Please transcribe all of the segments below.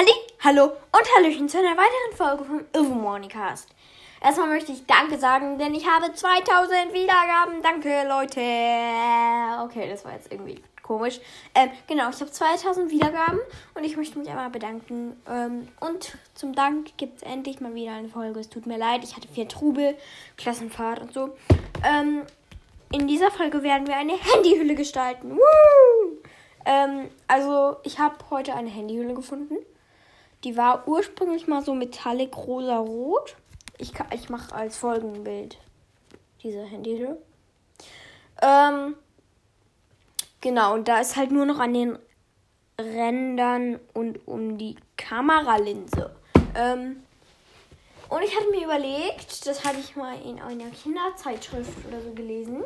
Halli, hallo und Hallöchen zu einer weiteren Folge vom Irvo Morningcast. Erstmal möchte ich Danke sagen, denn ich habe 2000 Wiedergaben. Danke, Leute. Okay, das war jetzt irgendwie komisch. Ähm, genau, ich habe 2000 Wiedergaben und ich möchte mich einmal bedanken. Ähm, und zum Dank gibt es endlich mal wieder eine Folge. Es tut mir leid, ich hatte viel Trubel, Klassenfahrt und so. Ähm, in dieser Folge werden wir eine Handyhülle gestalten. Woo! Ähm, also, ich habe heute eine Handyhülle gefunden. Die war ursprünglich mal so metallic rosa-rot. Ich, ich mache als Folgenbild diese Handyhülle. Ähm, genau, und da ist halt nur noch an den Rändern und um die Kameralinse. Ähm, und ich hatte mir überlegt, das hatte ich mal in einer Kinderzeitschrift oder so gelesen.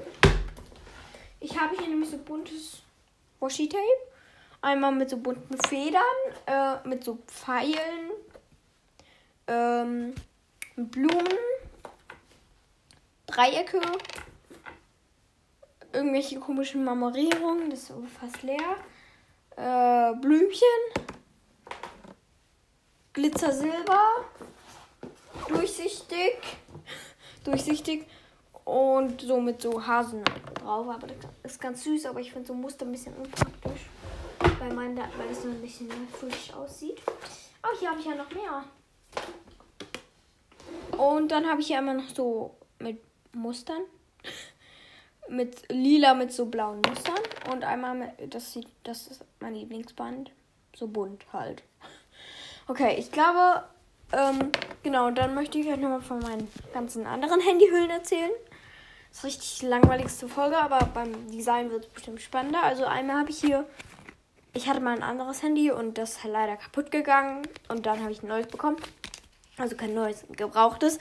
Ich habe hier nämlich so buntes Washi-Tape. Einmal mit so bunten Federn, äh, mit so Pfeilen, ähm, Blumen, Dreiecke, irgendwelche komischen Marmorierungen, das ist fast leer, äh, Blümchen, Glitzer Silber, durchsichtig, durchsichtig und so mit so Hasen drauf. Aber das ist ganz süß, aber ich finde so Muster ein bisschen unpraktisch. Weil, mein, weil das so ein bisschen frisch aussieht. Aber hier habe ich ja noch mehr. Und dann habe ich hier einmal noch so mit Mustern. mit lila mit so blauen Mustern. Und einmal mit, das sieht, das ist mein Lieblingsband. So bunt halt. Okay, ich glaube, ähm, genau, dann möchte ich euch nochmal von meinen ganzen anderen Handyhüllen erzählen. Das ist richtig langweiligste Folge, aber beim Design wird es bestimmt spannender. Also einmal habe ich hier, ich hatte mal ein anderes Handy und das ist leider kaputt gegangen und dann habe ich ein neues bekommen. Also kein neues, gebrauchtes.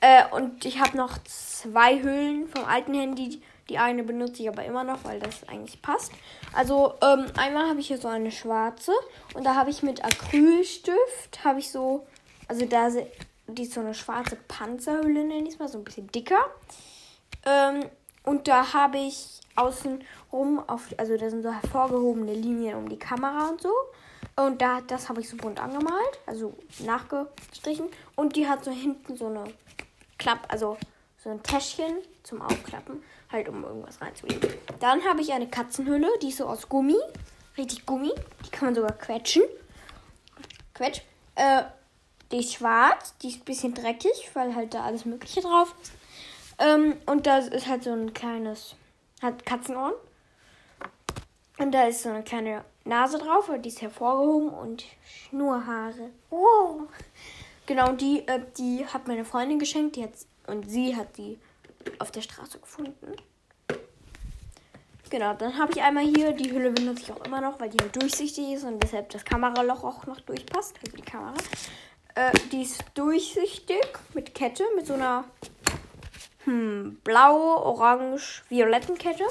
Äh, und ich habe noch zwei Hüllen vom alten Handy. Die eine benutze ich aber immer noch, weil das eigentlich passt. Also ähm, einmal habe ich hier so eine schwarze und da habe ich mit Acrylstift, habe ich so, also da die ist so eine schwarze Panzerhülle, nenne ich es mal, so ein bisschen dicker. Ähm, und da habe ich außen rum, auf, also da sind so hervorgehobene Linien um die Kamera und so. Und da, das habe ich so bunt angemalt, also nachgestrichen. Und die hat so hinten so eine Klapp, also so ein Täschchen zum Aufklappen, halt um irgendwas reinzulegen. Dann habe ich eine Katzenhülle, die ist so aus Gummi, richtig Gummi. Die kann man sogar quetschen. Quetsch. Äh, die ist schwarz, die ist ein bisschen dreckig, weil halt da alles Mögliche drauf ist. Ähm, und da ist halt so ein kleines, hat Katzenohren. Und da ist so eine kleine Nase drauf, die ist hervorgehoben und Schnurhaare. Oh. Genau, die, äh, die hat meine Freundin geschenkt, die und sie hat die auf der Straße gefunden. Genau, dann habe ich einmal hier, die Hülle benutze ich auch immer noch, weil die halt durchsichtig ist und deshalb das Kameraloch auch noch durchpasst, also die Kamera. Äh, die ist durchsichtig mit Kette, mit so einer hm, blaue, orange, violetten Kette.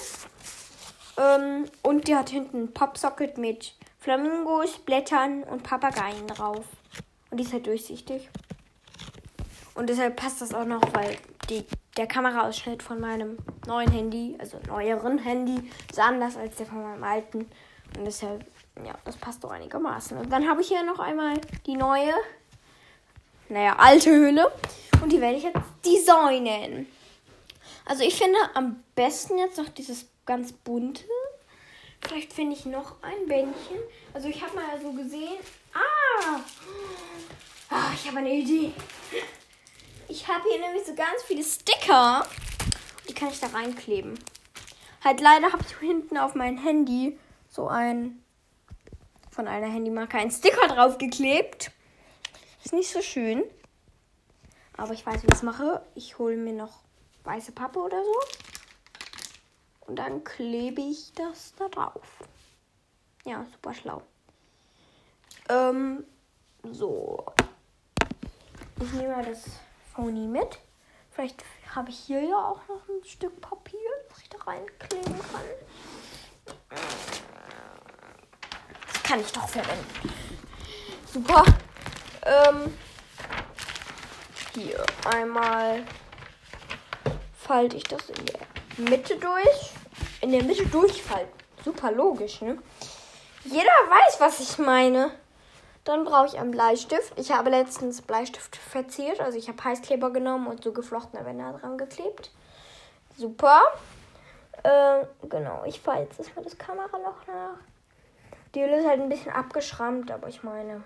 Ähm, und die hat hinten ein Popsocket mit Flamingos, Blättern und Papageien drauf. Und die ist halt durchsichtig. Und deshalb passt das auch noch, weil die, der Kameraausschnitt von meinem neuen Handy, also neueren Handy, ist anders als der von meinem alten. Und deshalb, ja, das passt doch einigermaßen. Und dann habe ich hier noch einmal die neue, naja, alte Hülle. Und die werde ich jetzt designen. Also ich finde am besten jetzt noch dieses ganz bunte. Vielleicht finde ich noch ein Bändchen. Also ich habe mal so gesehen. Ah! oh, ich habe eine Idee. Ich habe hier nämlich so ganz viele Sticker. Die kann ich da reinkleben. Halt leider habe ich hinten auf mein Handy so ein von einer Handymarke ein Sticker draufgeklebt. Ist nicht so schön. Aber ich weiß, wie ich das mache. Ich hole mir noch weiße Pappe oder so. Und dann klebe ich das da drauf. Ja, super schlau. Ähm, so. Ich nehme mal das Phony mit. Vielleicht habe ich hier ja auch noch ein Stück Papier, das ich da reinkleben kann. Das kann ich doch verwenden. Super. Ähm, hier einmal falte ich das in der Mitte durch. In der Mitte durchfalten. Super logisch, ne? Jeder weiß, was ich meine. Dann brauche ich einen Bleistift. Ich habe letztens Bleistift verziert. Also ich habe Heißkleber genommen und so geflochtene Wände dran geklebt. Super. Äh, genau, ich fahre jetzt erstmal das Kameraloch nach. Die Hülle ist halt ein bisschen abgeschrammt, aber ich meine.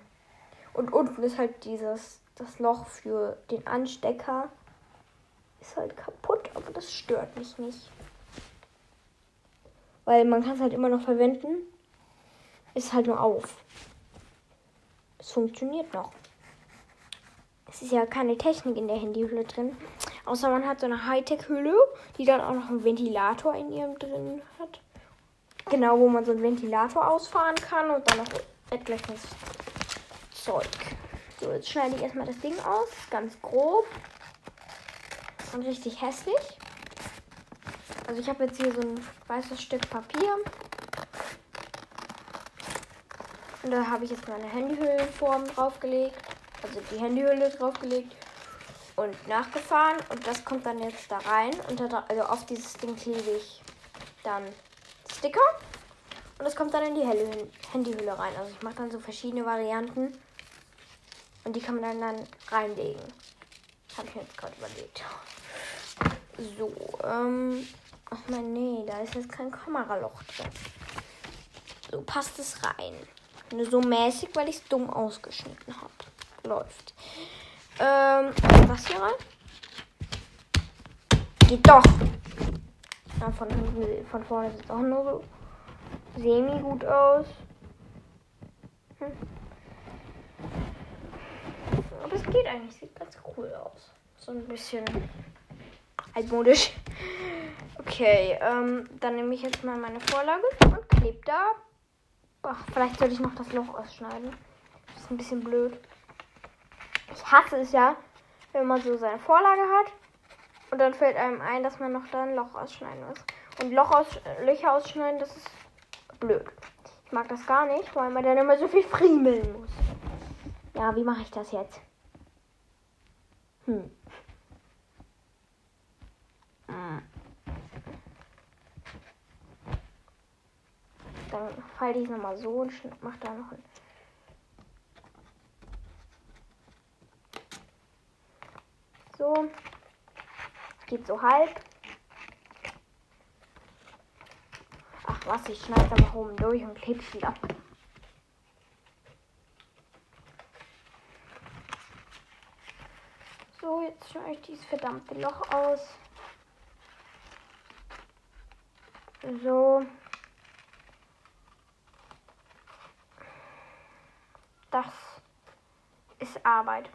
Und unten ist halt dieses, das Loch für den Anstecker. Ist halt kaputt, aber das stört mich nicht. Weil man kann es halt immer noch verwenden. Ist halt nur auf. Es funktioniert noch. Es ist ja keine Technik in der Handyhülle drin. Außer man hat so eine Hightech-Hülle, die dann auch noch einen Ventilator in ihrem drin hat. Genau, wo man so einen Ventilator ausfahren kann und dann noch etliches Zeug. So, jetzt schneide ich erstmal das Ding aus. Ganz grob. Und richtig hässlich. Also ich habe jetzt hier so ein weißes Stück Papier. Und da habe ich jetzt meine Handyhüllenform draufgelegt. Also die Handyhülle draufgelegt und nachgefahren. Und das kommt dann jetzt da rein. Und da, also auf dieses Ding klebe ich dann Sticker. Und das kommt dann in die Handyhülle rein. Also ich mache dann so verschiedene Varianten. Und die kann man dann, dann reinlegen. Habe ich mir jetzt gerade überlegt. So, ähm. Ach nein, nee, da ist jetzt kein Kameraloch drin. So passt es rein. Nur so mäßig, weil ich es dumm ausgeschnitten habe. Läuft. Ähm, was hier rein? Geht doch. Ja, von, von vorne sieht es auch nur so semi gut aus. Hm. Aber es geht eigentlich. Sieht ganz cool aus. So ein bisschen altmodisch. Okay, ähm, dann nehme ich jetzt mal meine Vorlage und klebe da. Ach, vielleicht sollte ich noch das Loch ausschneiden. Das ist ein bisschen blöd. Ich hasse es ja, wenn man so seine Vorlage hat und dann fällt einem ein, dass man noch da ein Loch ausschneiden muss. Und Loch aus, Löcher ausschneiden, das ist blöd. Ich mag das gar nicht, weil man dann immer so viel friemeln muss. Ja, wie mache ich das jetzt? Hm. Dann falte ich nochmal so und mache da noch ein. So. Geht so halb. Ach was, ich schneide da mal oben durch und klebe es wieder. So, jetzt schneide ich dieses verdammte Loch aus. So. Das ist Arbeit.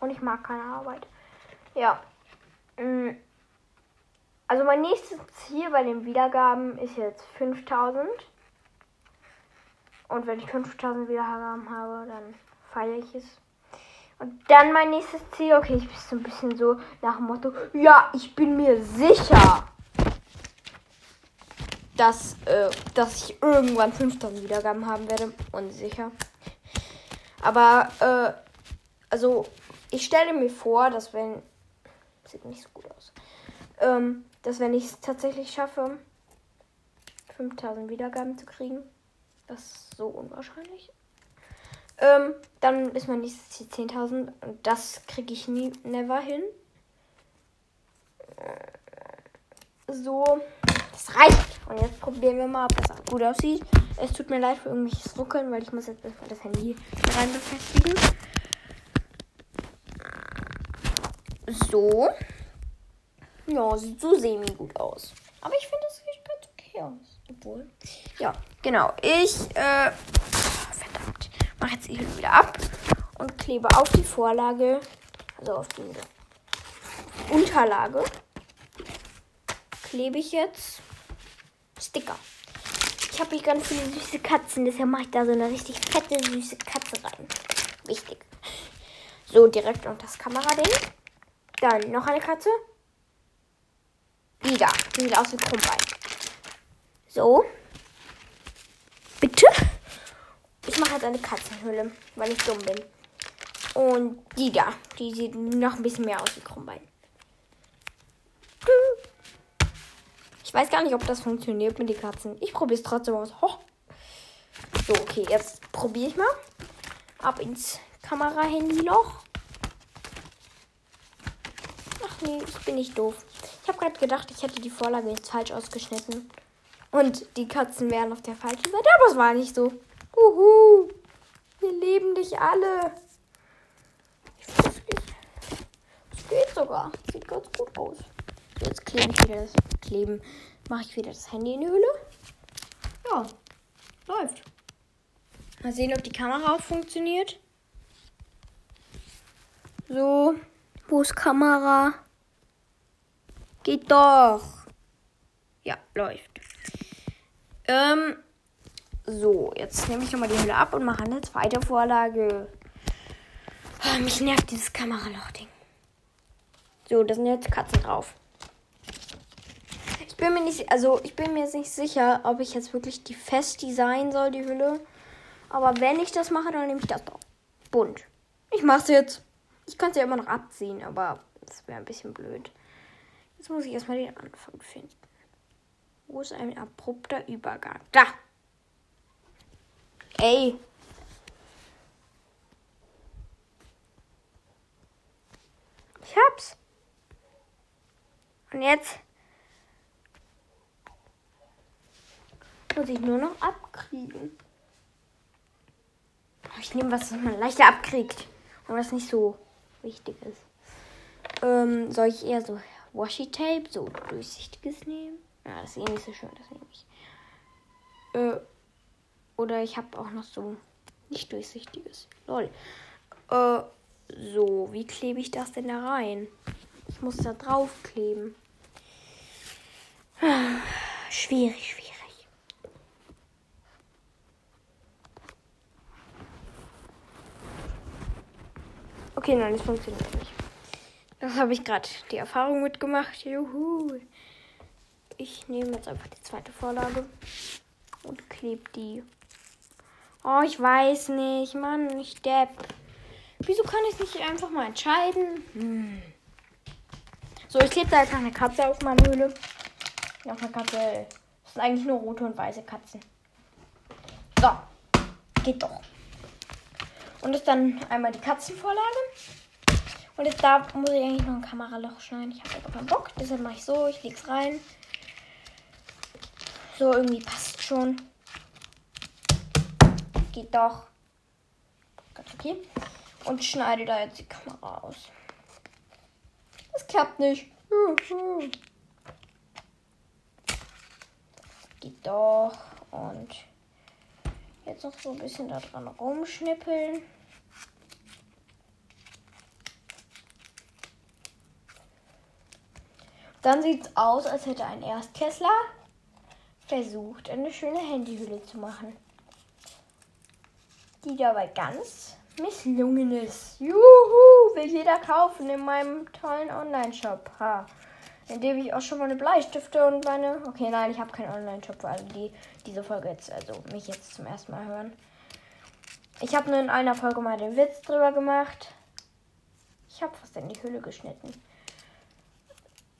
Und ich mag keine Arbeit. Ja. Mm. Also mein nächstes Ziel bei den Wiedergaben ist jetzt 5000. Und wenn ich 5000 Wiedergaben habe, dann feiere ich es. Und dann mein nächstes Ziel, okay, ich bin so ein bisschen so nach dem Motto, ja, ich bin mir sicher dass, äh, dass ich irgendwann 5000 Wiedergaben haben werde. Unsicher. Aber, äh, also, ich stelle mir vor, dass wenn. Sieht nicht so gut aus. Ähm, dass wenn ich es tatsächlich schaffe, 5000 Wiedergaben zu kriegen, das ist so unwahrscheinlich. Ähm, dann ist mein nächstes Ziel 10.000 und das kriege ich nie, never hin. So. Das reicht. Und jetzt probieren wir mal, ob das gut aussieht. Es tut mir leid für irgendwelches Ruckeln, weil ich muss jetzt erstmal das Handy rein befestigen. So. Ja, sieht so semi gut aus. Aber ich finde, es sieht ganz okay aus. Obwohl. Ja, genau. Ich, äh, verdammt. Mache jetzt die Hülle wieder ab und klebe auf die Vorlage, also auf diese Unterlage, klebe ich jetzt Sticker. Ich habe hier ganz viele süße Katzen, deshalb mache ich da so eine richtig fette, süße Katze rein. Wichtig. So, direkt unter das Kamerading. Dann noch eine Katze. Die da. Die sieht aus wie Krummbein. So. Bitte. Ich mache jetzt eine Katzenhülle, weil ich dumm bin. Und die da. Die sieht noch ein bisschen mehr aus wie Krummbein. Weiß gar nicht, ob das funktioniert mit den Katzen. Ich probiere es trotzdem aus. Ho. So, okay, jetzt probiere ich mal. Ab ins Kamera-Handy-Loch. Ach nee, ich bin nicht doof. Ich habe gerade gedacht, ich hätte die Vorlage jetzt falsch ausgeschnitten. Und die Katzen wären auf der falschen Seite, aber es war nicht so. Uhu, wir lieben dich alle. Es geht sogar. Sieht ganz gut aus. Jetzt klebe ich wieder das Kleben. Mache ich wieder das Handy in die Hülle. Ja, läuft. Mal sehen, ob die Kamera auch funktioniert. So, wo ist Kamera? Geht doch. Ja, läuft. Ähm, so, jetzt nehme ich nochmal die Hülle ab und mache eine zweite Vorlage. Oh, mich nervt dieses Kameraloch-Ding. So, da sind jetzt Katzen drauf. Ich bin mir nicht, also ich bin mir jetzt nicht sicher, ob ich jetzt wirklich die fest designen soll, die Hülle. Aber wenn ich das mache, dann nehme ich das doch. Bunt. Ich mache es jetzt. Ich kann es ja immer noch abziehen, aber das wäre ein bisschen blöd. Jetzt muss ich erstmal den Anfang finden. Wo ist ein abrupter Übergang? Da! Ey! Ich hab's. Und jetzt muss ich nur noch abkriegen. Ich nehme was, was man leichter abkriegt und was nicht so wichtig ist. Ähm, soll ich eher so Washi Tape, so durchsichtiges nehmen? Ja, das ist eh nicht so schön, das nehme ich. Äh, oder ich habe auch noch so nicht durchsichtiges. Lol. Äh, so, wie klebe ich das denn da rein? Ich muss da drauf kleben. Schwierig, schwierig. Okay, nein, das funktioniert nicht. Das habe ich gerade die Erfahrung mitgemacht. Juhu. Ich nehme jetzt einfach die zweite Vorlage und klebe die. Oh, ich weiß nicht. Mann, ich depp. Wieso kann ich nicht einfach mal entscheiden? Hm. So, ich klebe da jetzt noch eine Katze auf meine Höhle. Noch eine Katze. Das sind eigentlich nur rote und weiße Katzen. So. Geht doch. Und ist dann einmal die Katzenvorlage. Und jetzt da muss ich eigentlich noch ein Kameraloch schneiden. Ich habe aber keinen Bock. Deshalb mache ich so. Ich lege es rein. So, irgendwie passt schon. Geht doch. Ganz okay. Und schneide da jetzt die Kamera aus. Das klappt nicht. Geht doch. Und jetzt noch so ein bisschen da dran rumschnippeln. Dann sieht es aus, als hätte ein Erstklässler versucht, eine schöne Handyhülle zu machen. Die dabei ganz misslungen ist. Juhu, will jeder kaufen in meinem tollen Online-Shop. Ha. In dem ich auch schon meine Bleistifte und meine. Okay, nein, ich habe keinen Online-Shop für alle, die diese Folge jetzt, also mich jetzt zum ersten Mal hören. Ich habe nur in einer Folge mal den Witz drüber gemacht. Ich habe fast in die Hülle geschnitten.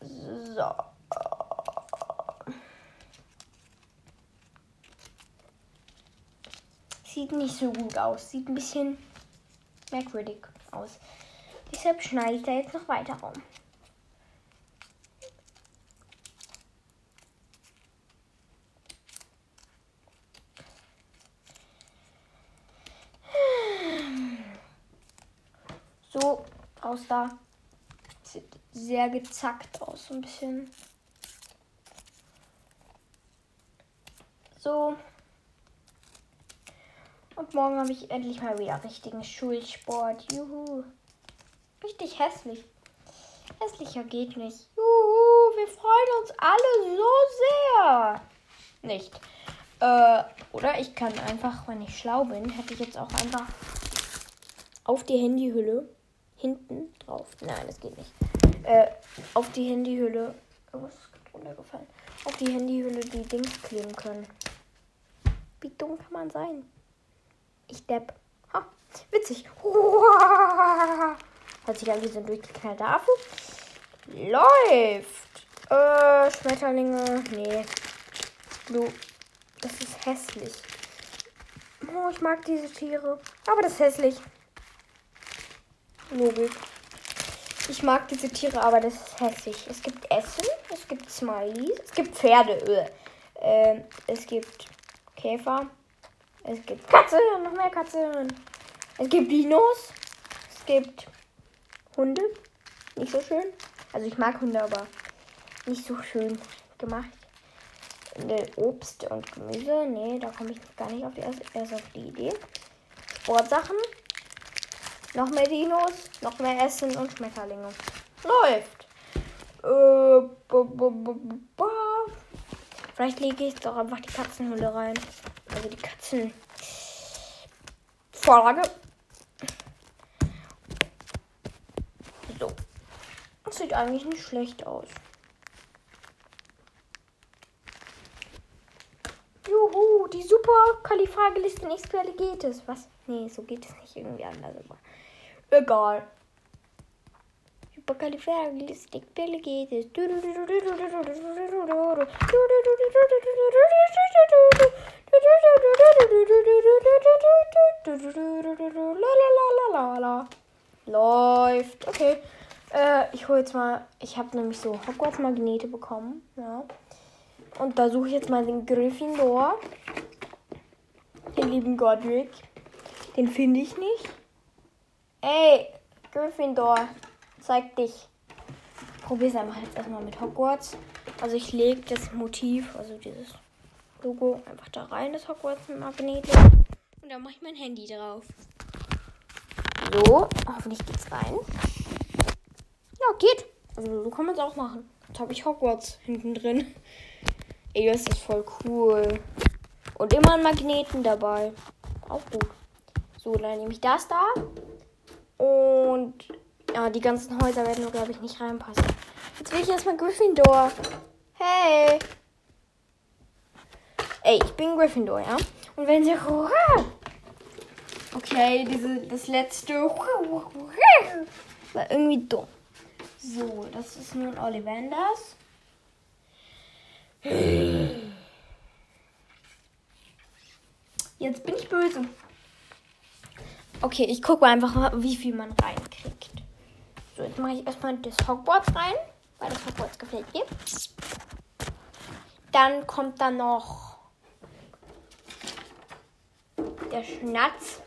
So. Sieht nicht so gut aus. Sieht ein bisschen merkwürdig aus. Deshalb schneide ich da jetzt noch weiter rum. So, raus da sehr gezackt aus, so ein bisschen. So. Und morgen habe ich endlich mal wieder richtigen Schulsport. Juhu. Richtig hässlich. Hässlicher geht nicht. Juhu, wir freuen uns alle so sehr. Nicht. Äh, oder ich kann einfach, wenn ich schlau bin, hätte ich jetzt auch einfach auf die Handyhülle hinten drauf. Nein, das geht nicht äh, auf die Handyhülle. Was ist runtergefallen? Auf die Handyhülle die Dings kleben können. Wie dumm kann man sein? Ich depp. Ha, witzig. Hat sich an diesen durchgeknallter Affe. Läuft. Äh, Schmetterlinge. Nee. Du. Das ist hässlich. Oh, ich mag diese Tiere. Aber das ist hässlich. Logik. Ich mag diese Tiere, aber das ist hässlich. Es gibt Essen, es gibt Smileys, es gibt Pferde, äh, es gibt Käfer, es gibt Katze, noch mehr Katzen. Es gibt Dinos, es gibt Hunde, nicht so schön. Also ich mag Hunde, aber nicht so schön gemacht. Obst und Gemüse, nee, da komme ich gar nicht auf die, erst auf die Idee. Sportsachen, noch mehr Dinos, noch mehr Essen und Schmetterlinge. Läuft. Äh, Vielleicht lege ich doch einfach die Katzenhülle rein. Also die Katzen. Vorlage. So. Das sieht eigentlich nicht schlecht aus. Juhu, die super Kalifrageliste geht es. Was? Nee, so geht es nicht irgendwie anders. Aber egal. Supercalifragilisticexpialidocious. Läuft. Okay. Äh, ich hole jetzt mal. Ich habe nämlich so Hogwarts-Magnete bekommen. Ja. Und da suche ich jetzt mal den Gryffindor. Den lieben Godric. Den finde ich nicht. Ey, Gryffindor, zeig dich. Probier es einfach jetzt erstmal mit Hogwarts. Also ich lege das Motiv, also dieses Logo, einfach da rein, das Hogwarts-Magnet. Und dann mache ich mein Handy drauf. So, hoffentlich geht's rein. Ja, geht. Also so kann man es auch machen. Jetzt habe ich Hogwarts hinten drin. Ey, das ist voll cool. Und immer einen Magneten dabei. Auch gut. So, dann nehme ich das da. Und ja, die ganzen Häuser werden, glaube ich, nicht reinpassen. Jetzt will ich erstmal Gryffindor. Hey! Ey, ich bin Gryffindor, ja? Und wenn sie. Okay, diese, das letzte war irgendwie dumm. So, das ist nun Ollivanders. Jetzt bin ich böse. Okay, ich gucke einfach mal, wie viel man reinkriegt. So, jetzt mache ich erstmal das Hogwarts rein, weil das Hogwarts gefällt mir. Dann kommt da noch der Schnatz.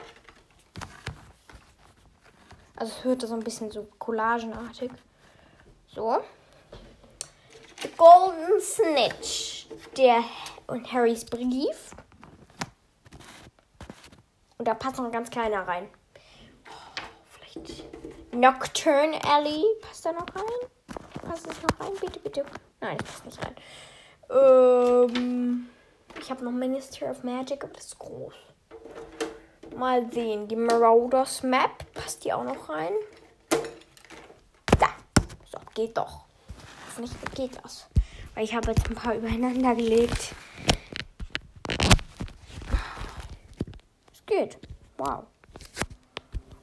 Also es hört so ein bisschen so collagenartig. So. The Golden Snitch. Der und Harrys Brief. Und da passt noch ein ganz kleiner rein. Oh, vielleicht Nocturne Alley. Passt da noch rein? Passt das noch rein? Bitte, bitte. Nein, das passt nicht rein. Ähm, ich habe noch Minister of Magic, aber das ist groß. Mal sehen. Die Marauders Map. Passt die auch noch rein? Da. So, geht doch. Hoffentlich geht das. Weil ich habe jetzt ein paar übereinander gelegt. Geht. Wow.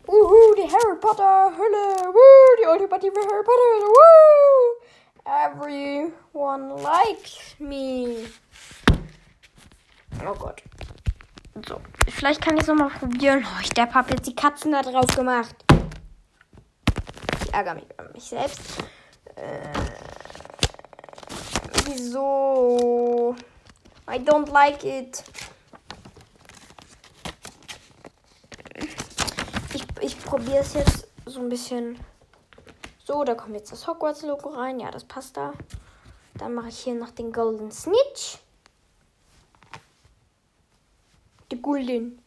Wuhu, die Harry Potter Hülle. Woo, die ultimative Harry Potter Hülle. Woo. Everyone likes me. Oh Gott. So, vielleicht kann ich es nochmal probieren. Oh, ich der habe jetzt die Katzen da drauf gemacht. Ich ärgere mich über mich selbst. Äh, wieso? I don't like it. Ich probiere es jetzt so ein bisschen. So, da kommt jetzt das Hogwarts-Logo rein. Ja, das passt da. Dann mache ich hier noch den Golden Snitch. Die Golden.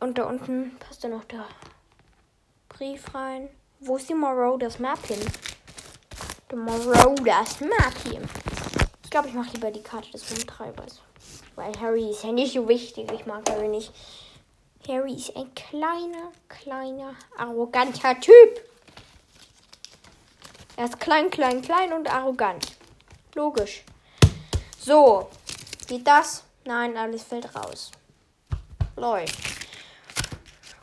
Und da unten passt dann noch der Brief rein. Wo ist die Marauders Map hin? Die Marauders Map hier. Ich glaube, ich mache lieber die Karte des Rumtreibers. Weil Harry ist ja nicht so wichtig. Ich mag Harry nicht. Harry ist ein kleiner, kleiner, arroganter Typ. Er ist klein, klein, klein und arrogant. Logisch. So, geht das? Nein, alles fällt raus. Läuft.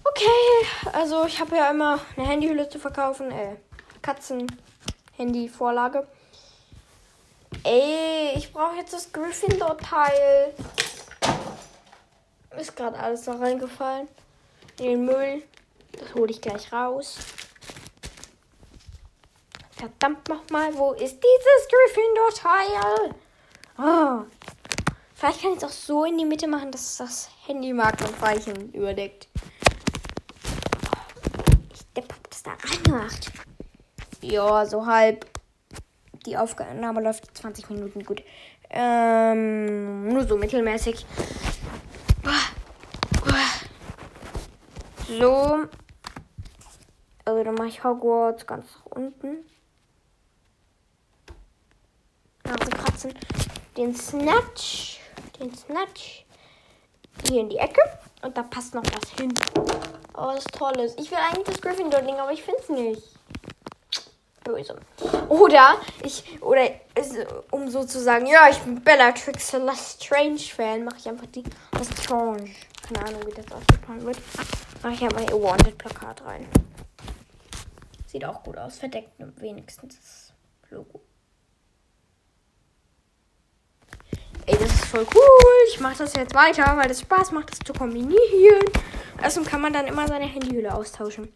Okay, also ich habe ja immer eine Handyhülle zu verkaufen. Äh, Katzen-Handy-Vorlage. Ey, ich brauche jetzt das Gryffindor-Teil. Ist gerade alles noch reingefallen. In den Müll. Das hole ich gleich raus. Verdammt nochmal, wo ist dieses Gryffindor-Teil? Oh. Vielleicht kann ich es auch so in die Mitte machen, dass das Handy Markenweichen überdeckt. Ich depp hab das da reingemacht. Ja, so halb. Die Aufnahme läuft 20 Minuten gut. Ähm, nur so mittelmäßig. So. Also dann mache ich Hogwarts ganz nach unten. Nase kratzen. Den Snatch. Den Snatch. Hier in die Ecke. Und da passt noch was hin. Oh, was Tolles. Ich will eigentlich das Gryffindor-Ding, aber ich finde es nicht. Böse. Oder ich, oder um so zu sagen, ja, ich bin Bellatrix Lestrange-Fan, mache ich einfach die Lestrange. Keine Ahnung, wie das ausgesprochen wird. Mache ich aber ein Wanted-Plakat rein. Sieht auch gut aus. Verdeckt wenigstens das Logo. Ey, das ist voll cool. Ich mache das jetzt weiter, weil es Spaß macht, das zu kombinieren. Außerdem kann man dann immer seine Handyhülle austauschen.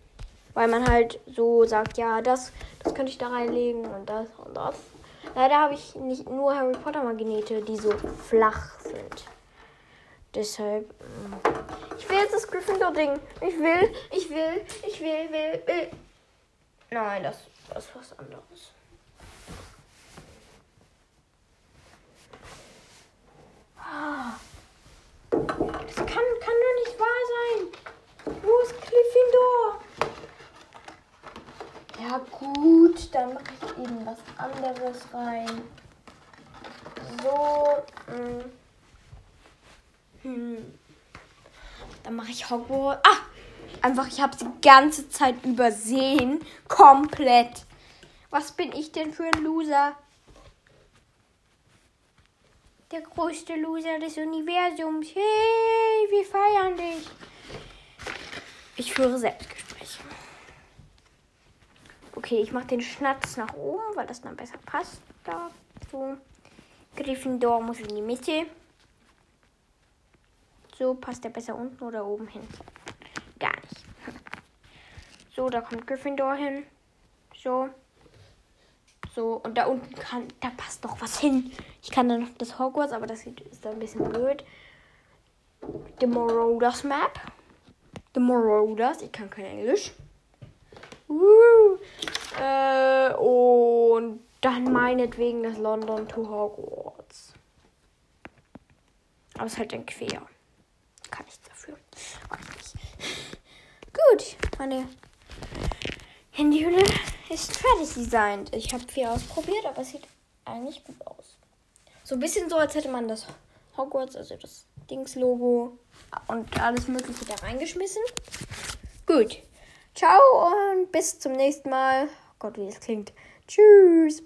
Weil man halt so sagt, ja, das, das könnte ich da reinlegen und das und das. Leider habe ich nicht nur Harry Potter Magnete, die so flach sind. Deshalb. Mm. Ich will jetzt das Gryffindor-Ding. Ich will, ich will, ich will, will, will. Nein, das, das ist was anderes. Ah. Das kann, kann doch nicht wahr sein. Wo ist Gryffindor? Ja gut, dann mache ich eben was anderes rein. So. Mh. Mm. Hm. Dann mache ich Hogwarts. Ah! Einfach, ich habe die ganze Zeit übersehen. Komplett. Was bin ich denn für ein Loser? Der größte Loser des Universums. Hey, wir feiern dich. Ich führe Selbstgespräche. Okay, ich mache den Schnatz nach oben, weil das dann besser passt. Da, so. Gryffindor muss in die Mitte. So passt der besser unten oder oben hin. Gar nicht. So, da kommt Gryffindor hin. So. So, und da unten kann, da passt noch was hin. Ich kann dann noch das Hogwarts, aber das ist dann ein bisschen blöd. The Marauders Map. The Marauders, ich kann kein Englisch. Uh, äh, und dann meinetwegen das London to Hogwarts. Aber es ist halt dann quer kann nichts dafür. Gut, meine Handyhülle ist fertig designt. Ich habe viel ausprobiert, aber es sieht eigentlich gut aus. So ein bisschen so, als hätte man das Hogwarts, also das Dings-Logo und alles Mögliche da reingeschmissen. Gut. Ciao und bis zum nächsten Mal. Gott, wie es klingt. Tschüss.